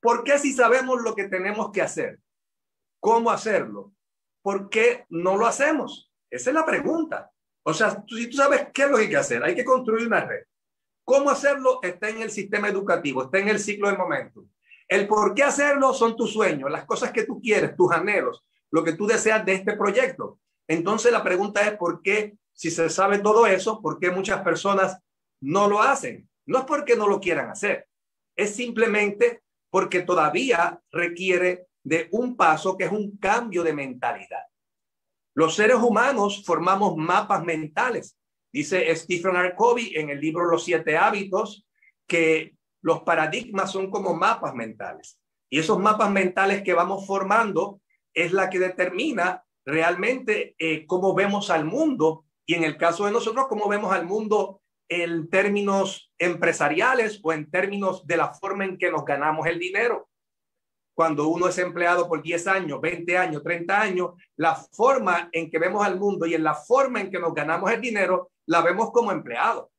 ¿Por qué si sabemos lo que tenemos que hacer? ¿Cómo hacerlo? ¿Por qué no lo hacemos? Esa es la pregunta. O sea, si tú sabes qué es lo que hay que hacer, hay que construir una red. ¿Cómo hacerlo? Está en el sistema educativo, está en el ciclo del momento. El por qué hacerlo son tus sueños, las cosas que tú quieres, tus anhelos, lo que tú deseas de este proyecto. Entonces la pregunta es por qué, si se sabe todo eso, por qué muchas personas no lo hacen. No es porque no lo quieran hacer, es simplemente porque todavía requiere de un paso que es un cambio de mentalidad. Los seres humanos formamos mapas mentales. Dice Stephen R. Covey en el libro Los siete hábitos que los paradigmas son como mapas mentales. Y esos mapas mentales que vamos formando es la que determina realmente eh, cómo vemos al mundo y en el caso de nosotros, cómo vemos al mundo en términos empresariales o en términos de la forma en que nos ganamos el dinero. Cuando uno es empleado por 10 años, 20 años, 30 años, la forma en que vemos al mundo y en la forma en que nos ganamos el dinero, la vemos como empleado.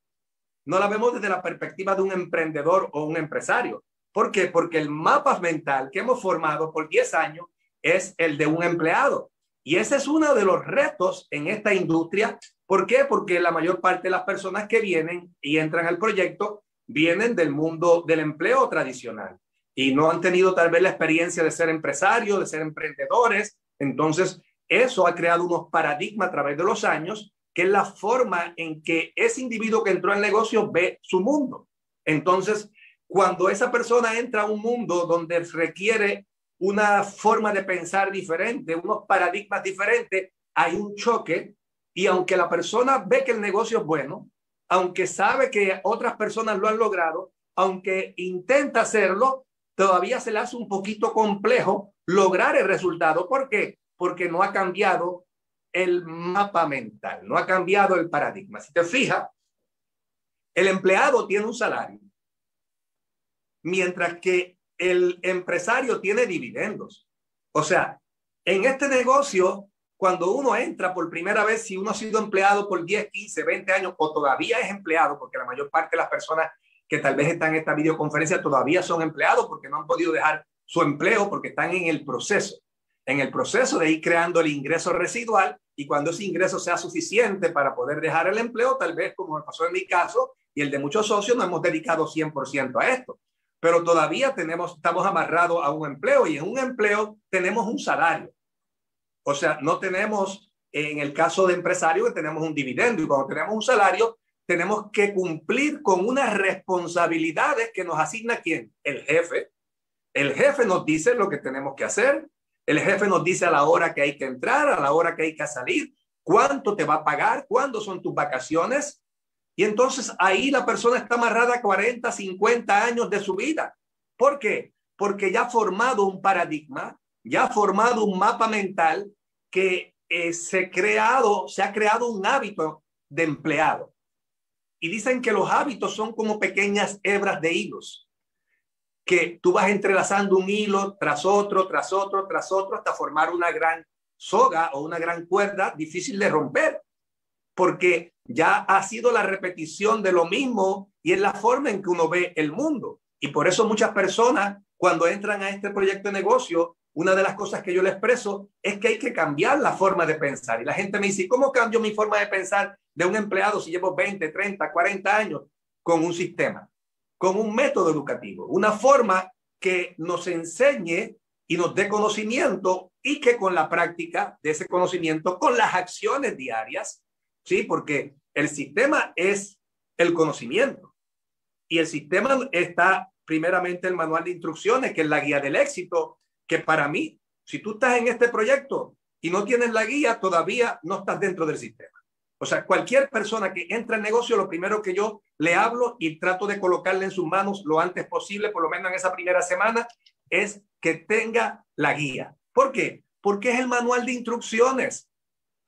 No la vemos desde la perspectiva de un emprendedor o un empresario. ¿Por qué? Porque el mapa mental que hemos formado por 10 años es el de un empleado. Y ese es uno de los retos en esta industria. ¿Por qué? Porque la mayor parte de las personas que vienen y entran al proyecto vienen del mundo del empleo tradicional y no han tenido tal vez la experiencia de ser empresarios, de ser emprendedores. Entonces, eso ha creado unos paradigmas a través de los años, que es la forma en que ese individuo que entró al negocio ve su mundo. Entonces, cuando esa persona entra a un mundo donde requiere una forma de pensar diferente, unos paradigmas diferentes, hay un choque y aunque la persona ve que el negocio es bueno, aunque sabe que otras personas lo han logrado, aunque intenta hacerlo, todavía se le hace un poquito complejo lograr el resultado. ¿Por qué? Porque no ha cambiado el mapa mental, no ha cambiado el paradigma. Si te fijas, el empleado tiene un salario, mientras que el empresario tiene dividendos. O sea, en este negocio, cuando uno entra por primera vez, si uno ha sido empleado por 10, 15, 20 años o todavía es empleado, porque la mayor parte de las personas que tal vez están en esta videoconferencia todavía son empleados porque no han podido dejar su empleo porque están en el proceso, en el proceso de ir creando el ingreso residual y cuando ese ingreso sea suficiente para poder dejar el empleo, tal vez como me pasó en mi caso y el de muchos socios, no hemos dedicado 100% a esto pero todavía tenemos, estamos amarrados a un empleo y en un empleo tenemos un salario. O sea, no tenemos, en el caso de empresario, tenemos un dividendo y cuando tenemos un salario, tenemos que cumplir con unas responsabilidades que nos asigna quién? El jefe. El jefe nos dice lo que tenemos que hacer. El jefe nos dice a la hora que hay que entrar, a la hora que hay que salir, cuánto te va a pagar, cuándo son tus vacaciones, y entonces ahí la persona está amarrada a 40, 50 años de su vida. ¿Por qué? Porque ya ha formado un paradigma, ya ha formado un mapa mental que eh, se, creado, se ha creado un hábito de empleado. Y dicen que los hábitos son como pequeñas hebras de hilos, que tú vas entrelazando un hilo tras otro, tras otro, tras otro, hasta formar una gran soga o una gran cuerda difícil de romper porque ya ha sido la repetición de lo mismo y es la forma en que uno ve el mundo. Y por eso muchas personas, cuando entran a este proyecto de negocio, una de las cosas que yo les expreso es que hay que cambiar la forma de pensar. Y la gente me dice, ¿cómo cambio mi forma de pensar de un empleado si llevo 20, 30, 40 años con un sistema, con un método educativo? Una forma que nos enseñe y nos dé conocimiento y que con la práctica de ese conocimiento, con las acciones diarias, ¿sí? Porque el sistema es el conocimiento y el sistema está primeramente el manual de instrucciones, que es la guía del éxito, que para mí, si tú estás en este proyecto y no tienes la guía, todavía no estás dentro del sistema. O sea, cualquier persona que entra en negocio, lo primero que yo le hablo y trato de colocarle en sus manos lo antes posible, por lo menos en esa primera semana, es que tenga la guía. ¿Por qué? Porque es el manual de instrucciones.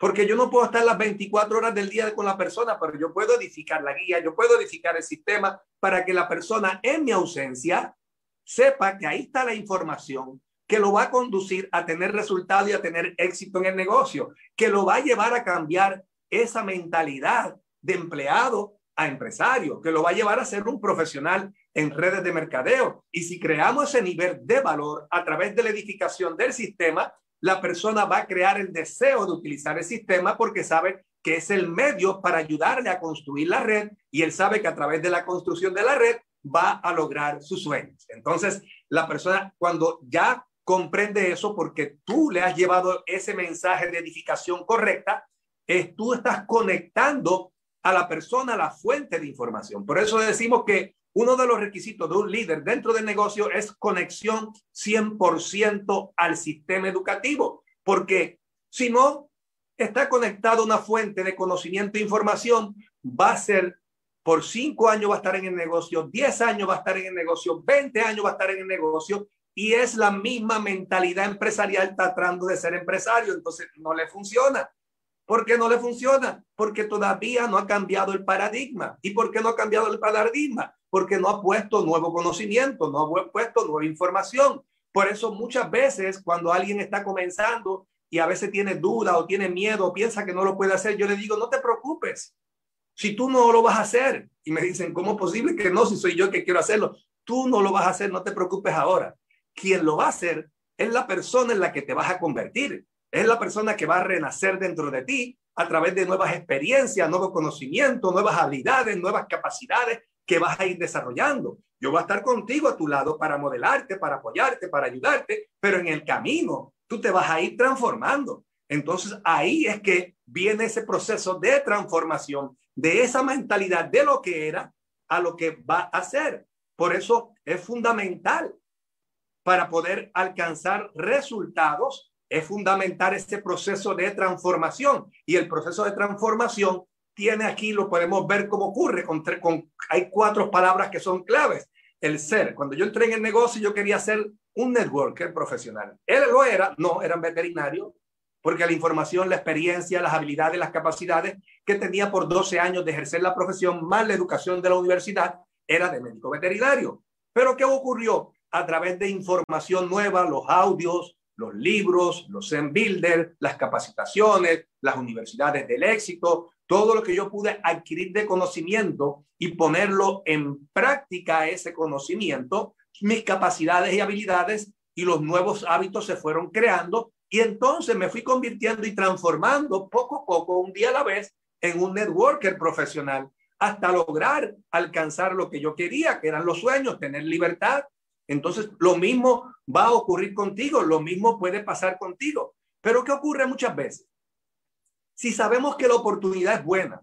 Porque yo no puedo estar las 24 horas del día con la persona, pero yo puedo edificar la guía, yo puedo edificar el sistema para que la persona en mi ausencia sepa que ahí está la información que lo va a conducir a tener resultado y a tener éxito en el negocio, que lo va a llevar a cambiar esa mentalidad de empleado a empresario, que lo va a llevar a ser un profesional en redes de mercadeo. Y si creamos ese nivel de valor a través de la edificación del sistema, la persona va a crear el deseo de utilizar el sistema porque sabe que es el medio para ayudarle a construir la red y él sabe que a través de la construcción de la red va a lograr sus sueños. Entonces, la persona cuando ya comprende eso porque tú le has llevado ese mensaje de edificación correcta, es tú estás conectando a la persona a la fuente de información. Por eso decimos que uno de los requisitos de un líder dentro del negocio es conexión 100% al sistema educativo, porque si no está conectado a una fuente de conocimiento e información, va a ser por cinco años va a estar en el negocio, diez años va a estar en el negocio, veinte años va a estar en el negocio y es la misma mentalidad empresarial tratando de ser empresario, entonces no le funciona. ¿Por qué no le funciona? Porque todavía no ha cambiado el paradigma. ¿Y por qué no ha cambiado el paradigma? Porque no ha puesto nuevo conocimiento, no ha puesto nueva información. Por eso muchas veces cuando alguien está comenzando y a veces tiene duda o tiene miedo o piensa que no lo puede hacer, yo le digo, no te preocupes. Si tú no lo vas a hacer, y me dicen, ¿cómo es posible que no? Si soy yo que quiero hacerlo, tú no lo vas a hacer, no te preocupes ahora. Quien lo va a hacer es la persona en la que te vas a convertir, es la persona que va a renacer dentro de ti a través de nuevas experiencias, nuevos conocimientos, nuevas habilidades, nuevas capacidades que vas a ir desarrollando. Yo voy a estar contigo a tu lado para modelarte, para apoyarte, para ayudarte, pero en el camino tú te vas a ir transformando. Entonces ahí es que viene ese proceso de transformación de esa mentalidad de lo que era a lo que va a ser. Por eso es fundamental para poder alcanzar resultados, es fundamental este proceso de transformación. Y el proceso de transformación tiene aquí, lo podemos ver cómo ocurre, hay cuatro palabras que son claves. El ser, cuando yo entré en el negocio, yo quería ser un networker profesional. Él lo era, no, era un veterinario, porque la información, la experiencia, las habilidades, las capacidades que tenía por 12 años de ejercer la profesión, más la educación de la universidad, era de médico veterinario. Pero ¿qué ocurrió? A través de información nueva, los audios, los libros, los Zen Builder, las capacitaciones, las universidades del éxito, todo lo que yo pude adquirir de conocimiento y ponerlo en práctica ese conocimiento, mis capacidades y habilidades y los nuevos hábitos se fueron creando y entonces me fui convirtiendo y transformando poco a poco, un día a la vez, en un networker profesional hasta lograr alcanzar lo que yo quería, que eran los sueños, tener libertad. Entonces, lo mismo va a ocurrir contigo, lo mismo puede pasar contigo. Pero ¿qué ocurre muchas veces? Si sabemos que la oportunidad es buena,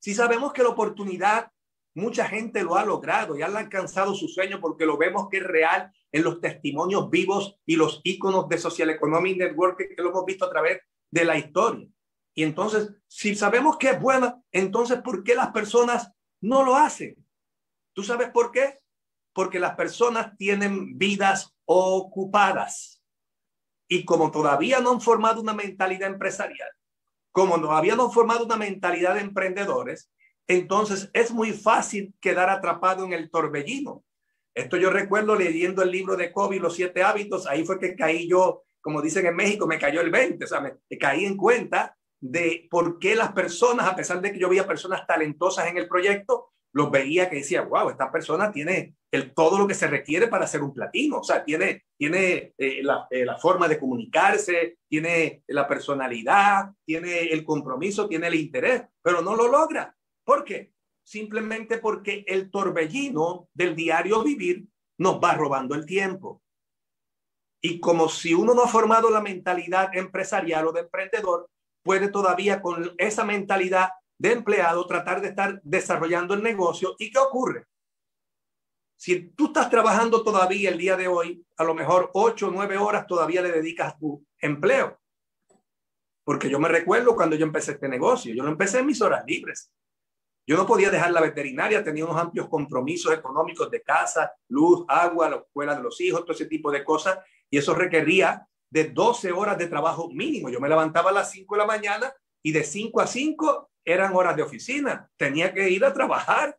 si sabemos que la oportunidad Mucha gente lo ha logrado y han alcanzado su sueño porque lo vemos que es real en los testimonios vivos y los iconos de Social Economic Network que lo hemos visto a través de la historia. Y entonces, si sabemos que es buena, entonces, ¿por qué las personas no lo hacen? ¿Tú sabes por qué? Porque las personas tienen vidas ocupadas. Y como todavía no han formado una mentalidad empresarial, como todavía no han formado una mentalidad de emprendedores, entonces es muy fácil quedar atrapado en el torbellino. Esto yo recuerdo leyendo el libro de Kobe, Los siete hábitos, ahí fue que caí yo, como dicen en México, me cayó el 20, o sea, me, caí en cuenta de por qué las personas, a pesar de que yo veía personas talentosas en el proyecto, los veía que decía, wow, esta persona tiene el, todo lo que se requiere para ser un platino, o sea, tiene, tiene eh, la, eh, la, forma de comunicarse, tiene la personalidad, tiene el compromiso, tiene el interés, pero no lo logra. ¿Por qué? Simplemente porque el torbellino del diario vivir nos va robando el tiempo. Y como si uno no ha formado la mentalidad empresarial o de emprendedor, puede todavía con esa mentalidad de empleado tratar de estar desarrollando el negocio. ¿Y qué ocurre? Si tú estás trabajando todavía el día de hoy, a lo mejor ocho o nueve horas todavía le dedicas tu empleo. Porque yo me recuerdo cuando yo empecé este negocio, yo lo empecé en mis horas libres. Yo no podía dejar la veterinaria, tenía unos amplios compromisos económicos de casa, luz, agua, la escuela de los hijos, todo ese tipo de cosas, y eso requería de 12 horas de trabajo mínimo. Yo me levantaba a las 5 de la mañana y de 5 a 5 eran horas de oficina. Tenía que ir a trabajar.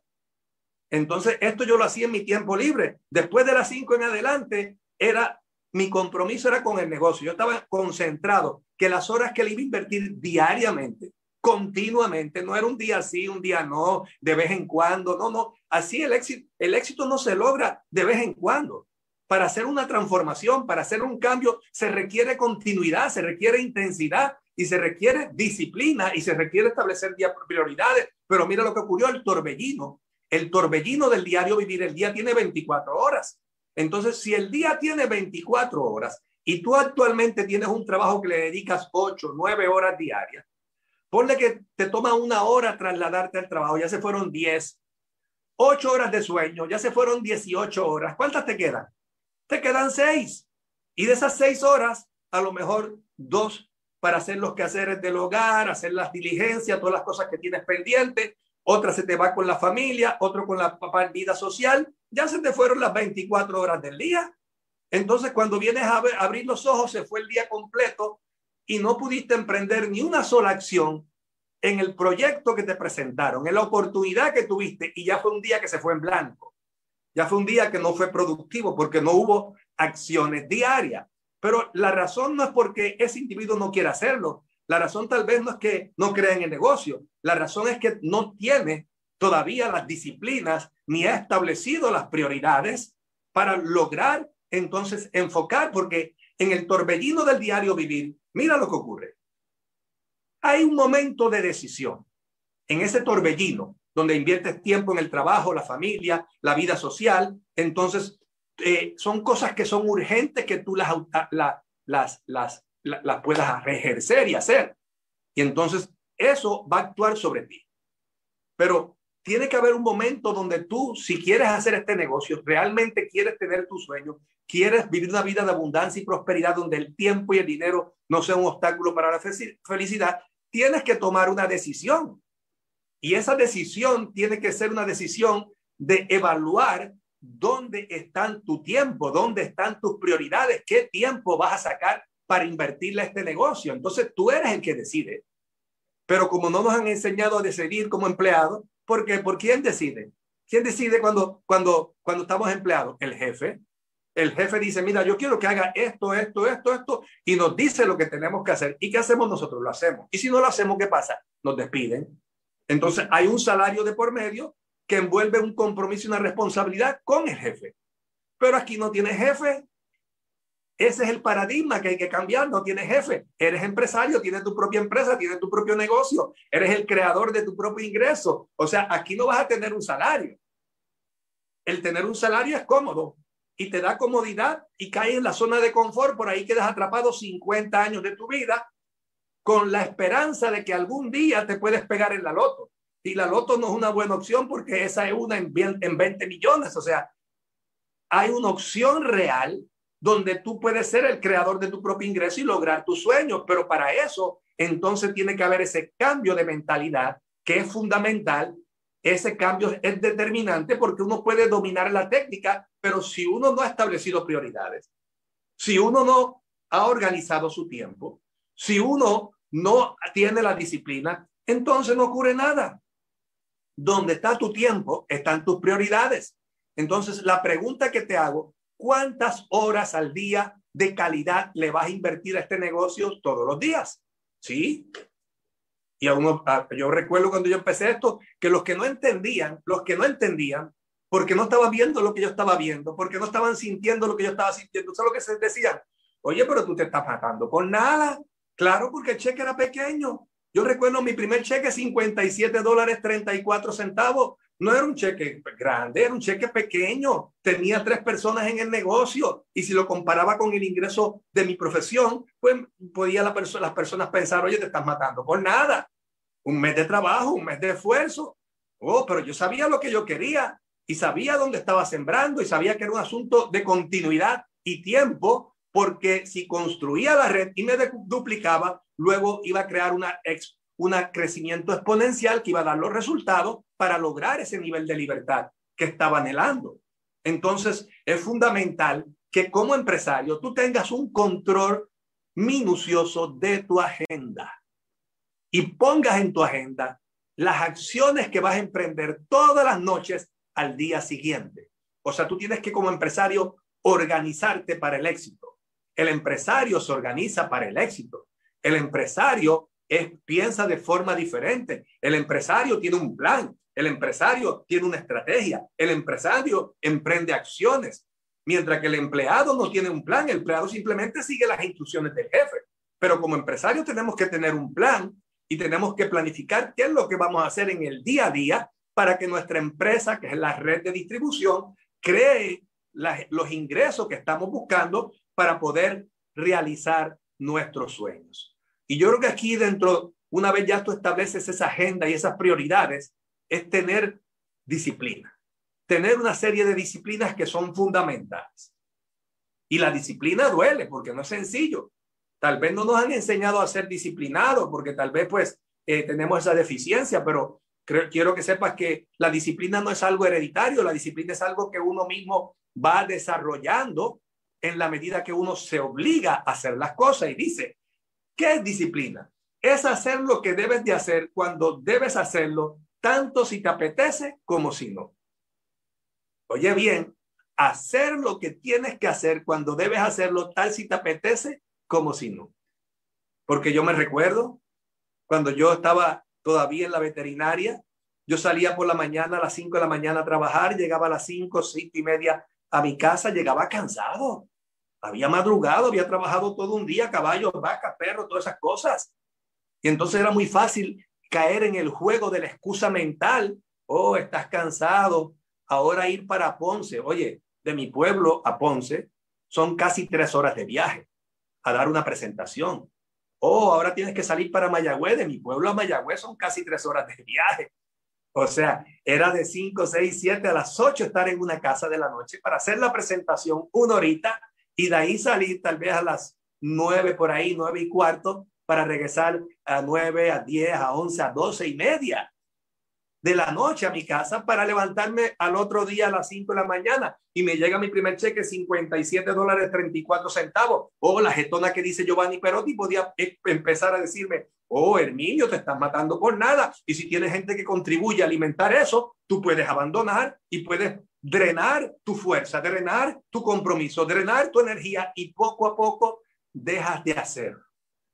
Entonces, esto yo lo hacía en mi tiempo libre. Después de las 5 en adelante, era mi compromiso era con el negocio. Yo estaba concentrado que las horas que le iba a invertir diariamente continuamente. No era un día sí, un día no, de vez en cuando. No, no. Así el éxito, el éxito no se logra de vez en cuando. Para hacer una transformación, para hacer un cambio, se requiere continuidad, se requiere intensidad y se requiere disciplina y se requiere establecer prioridades. Pero mira lo que ocurrió, el torbellino. El torbellino del diario vivir, el día tiene 24 horas. Entonces, si el día tiene 24 horas y tú actualmente tienes un trabajo que le dedicas 8, 9 horas diarias, ponle que te toma una hora trasladarte al trabajo, ya se fueron 10, 8 horas de sueño, ya se fueron 18 horas. ¿Cuántas te quedan? Te quedan 6. Y de esas 6 horas, a lo mejor dos para hacer los quehaceres del hogar, hacer las diligencias, todas las cosas que tienes pendientes, otra se te va con la familia, otro con la vida social, ya se te fueron las 24 horas del día. Entonces, cuando vienes a, abrir los ojos, se fue el día completo y no pudiste emprender ni una sola acción en el proyecto que te presentaron, en la oportunidad que tuviste y ya fue un día que se fue en blanco. Ya fue un día que no fue productivo porque no hubo acciones diarias. Pero la razón no es porque ese individuo no quiera hacerlo. La razón tal vez no es que no crea en el negocio. La razón es que no tiene todavía las disciplinas ni ha establecido las prioridades para lograr entonces enfocar, porque en el torbellino del diario vivir, mira lo que ocurre. Hay un momento de decisión en ese torbellino donde inviertes tiempo en el trabajo, la familia, la vida social. Entonces, eh, son cosas que son urgentes que tú las, las puedas ejercer y hacer. Y entonces eso va a actuar sobre ti. Pero tiene que haber un momento donde tú, si quieres hacer este negocio, realmente quieres tener tu sueño, quieres vivir una vida de abundancia y prosperidad donde el tiempo y el dinero no sean un obstáculo para la felicidad, tienes que tomar una decisión. Y esa decisión tiene que ser una decisión de evaluar dónde están tu tiempo, dónde están tus prioridades, qué tiempo vas a sacar para invertirle este negocio. Entonces tú eres el que decide. Pero como no nos han enseñado a decidir como empleados, ¿por qué? ¿Por quién decide? ¿Quién decide cuando, cuando, cuando estamos empleados? El jefe. El jefe dice, mira, yo quiero que haga esto, esto, esto, esto, y nos dice lo que tenemos que hacer. ¿Y qué hacemos nosotros? Lo hacemos. Y si no lo hacemos, ¿qué pasa? Nos despiden. Entonces hay un salario de por medio que envuelve un compromiso y una responsabilidad con el jefe. Pero aquí no tiene jefe. Ese es el paradigma que hay que cambiar. No tienes jefe. Eres empresario, tienes tu propia empresa, tienes tu propio negocio. Eres el creador de tu propio ingreso. O sea, aquí no vas a tener un salario. El tener un salario es cómodo y te da comodidad y caes en la zona de confort. Por ahí quedas atrapado 50 años de tu vida con la esperanza de que algún día te puedes pegar en la loto. Y la loto no es una buena opción porque esa es una en 20 millones. O sea, hay una opción real donde tú puedes ser el creador de tu propio ingreso y lograr tus sueños. Pero para eso, entonces tiene que haber ese cambio de mentalidad que es fundamental. Ese cambio es determinante porque uno puede dominar la técnica, pero si uno no ha establecido prioridades, si uno no ha organizado su tiempo, si uno no tiene la disciplina, entonces no ocurre nada donde está tu tiempo, están tus prioridades. Entonces, la pregunta que te hago, ¿cuántas horas al día de calidad le vas a invertir a este negocio todos los días? ¿Sí? Y a uno, yo recuerdo cuando yo empecé esto, que los que no entendían, los que no entendían, porque no estaban viendo lo que yo estaba viendo, porque no estaban sintiendo lo que yo estaba sintiendo, ¿sabes lo que se decían? Oye, pero tú te estás matando con nada. Claro, porque el cheque era pequeño. Yo recuerdo mi primer cheque, 57 dólares 34 centavos. No era un cheque grande, era un cheque pequeño. Tenía tres personas en el negocio y si lo comparaba con el ingreso de mi profesión, pues podía la las personas pensar, oye, te estás matando por nada. Un mes de trabajo, un mes de esfuerzo. Oh, pero yo sabía lo que yo quería y sabía dónde estaba sembrando y sabía que era un asunto de continuidad y tiempo, porque si construía la red y me duplicaba, luego iba a crear una, un crecimiento exponencial que iba a dar los resultados para lograr ese nivel de libertad que estaba anhelando. Entonces, es fundamental que como empresario tú tengas un control minucioso de tu agenda y pongas en tu agenda las acciones que vas a emprender todas las noches al día siguiente. O sea, tú tienes que como empresario organizarte para el éxito. El empresario se organiza para el éxito. El empresario es, piensa de forma diferente. El empresario tiene un plan, el empresario tiene una estrategia, el empresario emprende acciones, mientras que el empleado no tiene un plan, el empleado simplemente sigue las instrucciones del jefe. Pero como empresario tenemos que tener un plan y tenemos que planificar qué es lo que vamos a hacer en el día a día para que nuestra empresa, que es la red de distribución, cree los ingresos que estamos buscando para poder realizar nuestros sueños. Y yo creo que aquí dentro, una vez ya tú estableces esa agenda y esas prioridades, es tener disciplina, tener una serie de disciplinas que son fundamentales. Y la disciplina duele porque no es sencillo. Tal vez no nos han enseñado a ser disciplinados porque tal vez pues eh, tenemos esa deficiencia, pero quiero que sepas que la disciplina no es algo hereditario, la disciplina es algo que uno mismo va desarrollando en la medida que uno se obliga a hacer las cosas y dice, ¿qué es disciplina? Es hacer lo que debes de hacer cuando debes hacerlo, tanto si te apetece como si no. Oye bien, hacer lo que tienes que hacer cuando debes hacerlo, tal si te apetece como si no. Porque yo me recuerdo cuando yo estaba todavía en la veterinaria, yo salía por la mañana a las 5 de la mañana a trabajar, llegaba a las 5, 5 y media a mi casa, llegaba cansado. Había madrugado, había trabajado todo un día, caballos, vacas, perros, todas esas cosas. Y entonces era muy fácil caer en el juego de la excusa mental. Oh, estás cansado. Ahora ir para Ponce. Oye, de mi pueblo a Ponce son casi tres horas de viaje a dar una presentación. Oh, ahora tienes que salir para Mayagüez. De mi pueblo a Mayagüez son casi tres horas de viaje. O sea, era de 5, 6, 7 a las 8 estar en una casa de la noche para hacer la presentación una horita y de ahí salir tal vez a las 9 por ahí, 9 y cuarto para regresar a 9, a 10, a 11, a 12 y media de la noche a mi casa para levantarme al otro día a las 5 de la mañana y me llega mi primer cheque 57 dólares 34 centavos. O la getona que dice Giovanni Perotti podía e, empezar a decirme, oh Herminio, te estás matando por nada. Y si tienes gente que contribuye a alimentar eso, tú puedes abandonar y puedes drenar tu fuerza, drenar tu compromiso, drenar tu energía y poco a poco dejas de hacer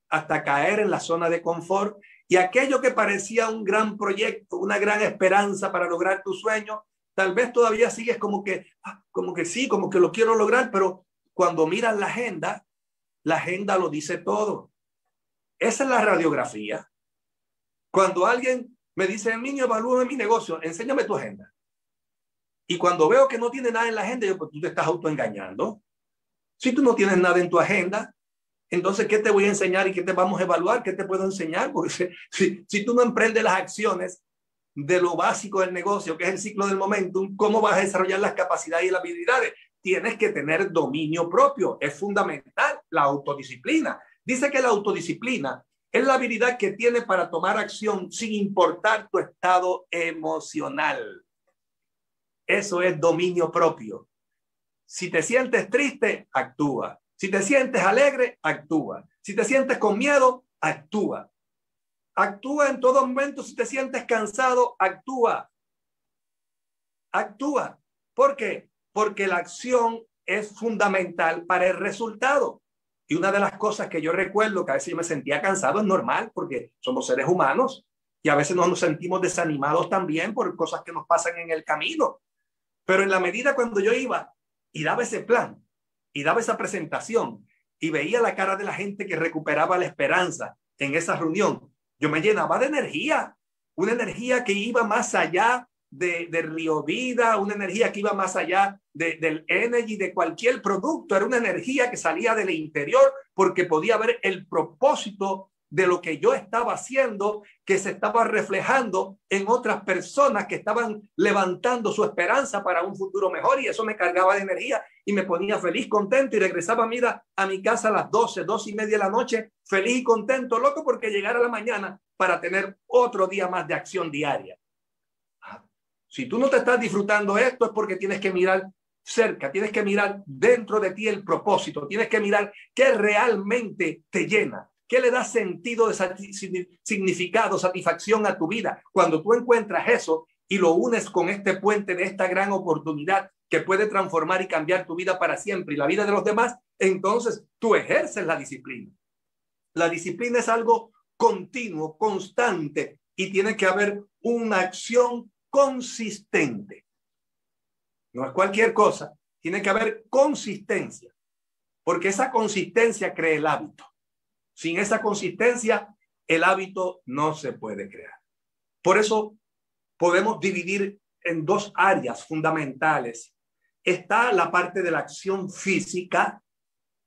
hasta caer en la zona de confort y aquello que parecía un gran proyecto, una gran esperanza para lograr tu sueño, tal vez todavía sigues como que, ah, como que sí, como que lo quiero lograr, pero cuando miras la agenda, la agenda lo dice todo. Esa es la radiografía. Cuando alguien me dice, niño, evalúame mi negocio, enséñame tu agenda. Y cuando veo que no tiene nada en la agenda, yo, pues tú te estás autoengañando. Si tú no tienes nada en tu agenda, entonces, ¿qué te voy a enseñar y qué te vamos a evaluar? ¿Qué te puedo enseñar? Porque si, tú no emprendes las acciones de lo básico del negocio, que es el ciclo del momentum, ¿cómo vas a desarrollar las capacidades y las habilidades? Tienes que tener dominio propio. Es fundamental la autodisciplina. Dice que la autodisciplina es la habilidad que tiene para tomar acción sin importar tu estado emocional. Eso es dominio propio. Si te sientes triste, actúa. Si te sientes alegre, actúa. Si te sientes con miedo, actúa. Actúa en todo momento. Si te sientes cansado, actúa. Actúa. ¿Por qué? Porque la acción es fundamental para el resultado. Y una de las cosas que yo recuerdo que a veces yo me sentía cansado es normal porque somos seres humanos y a veces nos sentimos desanimados también por cosas que nos pasan en el camino. Pero en la medida cuando yo iba y daba ese plan, y daba esa presentación y veía la cara de la gente que recuperaba la esperanza en esa reunión, yo me llenaba de energía, una energía que iba más allá de, Río Vida, una energía que iba más allá de, del energy, de cualquier producto, era una energía que salía del interior porque podía ver el propósito de lo que yo estaba haciendo, que se estaba reflejando en otras personas que estaban levantando su esperanza para un futuro mejor y eso me cargaba de energía y me ponía feliz, contento y regresaba, mira, a mi casa a las 12, 12 y media de la noche, feliz y contento, loco, porque llegara la mañana para tener otro día más de acción diaria. Ah, si tú no te estás disfrutando esto es porque tienes que mirar cerca, tienes que mirar dentro de ti el propósito, tienes que mirar qué realmente te llena, ¿Qué le da sentido significado, satisfacción a tu vida? Cuando tú encuentras eso y lo unes con este puente de esta gran oportunidad que puede transformar y cambiar tu vida para siempre y la vida de los demás, entonces tú ejerces la disciplina. La disciplina es algo continuo, constante y tiene que haber una acción consistente. No es cualquier cosa, tiene que haber consistencia, porque esa consistencia crea el hábito. Sin esa consistencia, el hábito no se puede crear. Por eso podemos dividir en dos áreas fundamentales. Está la parte de la acción física,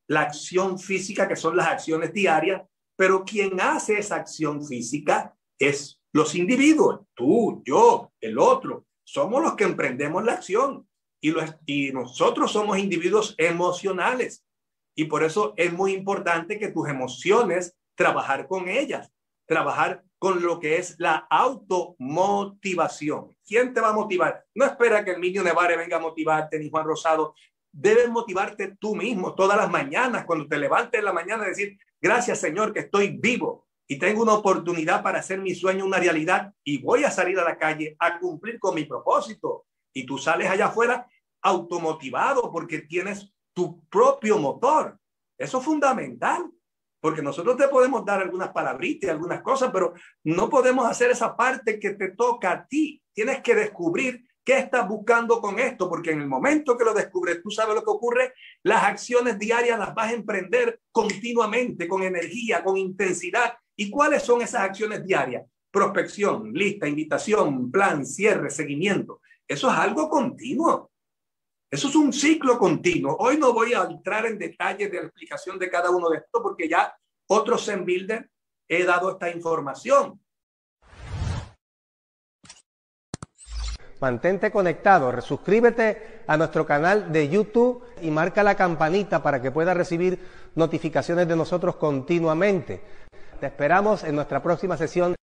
la acción física que son las acciones diarias, pero quien hace esa acción física es los individuos, tú, yo, el otro. Somos los que emprendemos la acción y, y nosotros somos individuos emocionales. Y por eso es muy importante que tus emociones, trabajar con ellas, trabajar con lo que es la automotivación. ¿Quién te va a motivar? No espera que el niño Nevare venga a motivarte, ni Juan Rosado. Debes motivarte tú mismo todas las mañanas, cuando te levantes en la mañana, decir, gracias Señor que estoy vivo y tengo una oportunidad para hacer mi sueño una realidad y voy a salir a la calle a cumplir con mi propósito. Y tú sales allá afuera automotivado porque tienes tu propio motor. Eso es fundamental. Porque nosotros te podemos dar algunas palabritas y algunas cosas, pero no podemos hacer esa parte que te toca a ti. Tienes que descubrir qué estás buscando con esto, porque en el momento que lo descubres, tú sabes lo que ocurre, las acciones diarias las vas a emprender continuamente, con energía, con intensidad. ¿Y cuáles son esas acciones diarias? Prospección, lista, invitación, plan, cierre, seguimiento. Eso es algo continuo. Eso es un ciclo continuo. Hoy no voy a entrar en detalles de la explicación de cada uno de estos porque ya otros en Builder he dado esta información. Mantente conectado, suscríbete a nuestro canal de YouTube y marca la campanita para que puedas recibir notificaciones de nosotros continuamente. Te esperamos en nuestra próxima sesión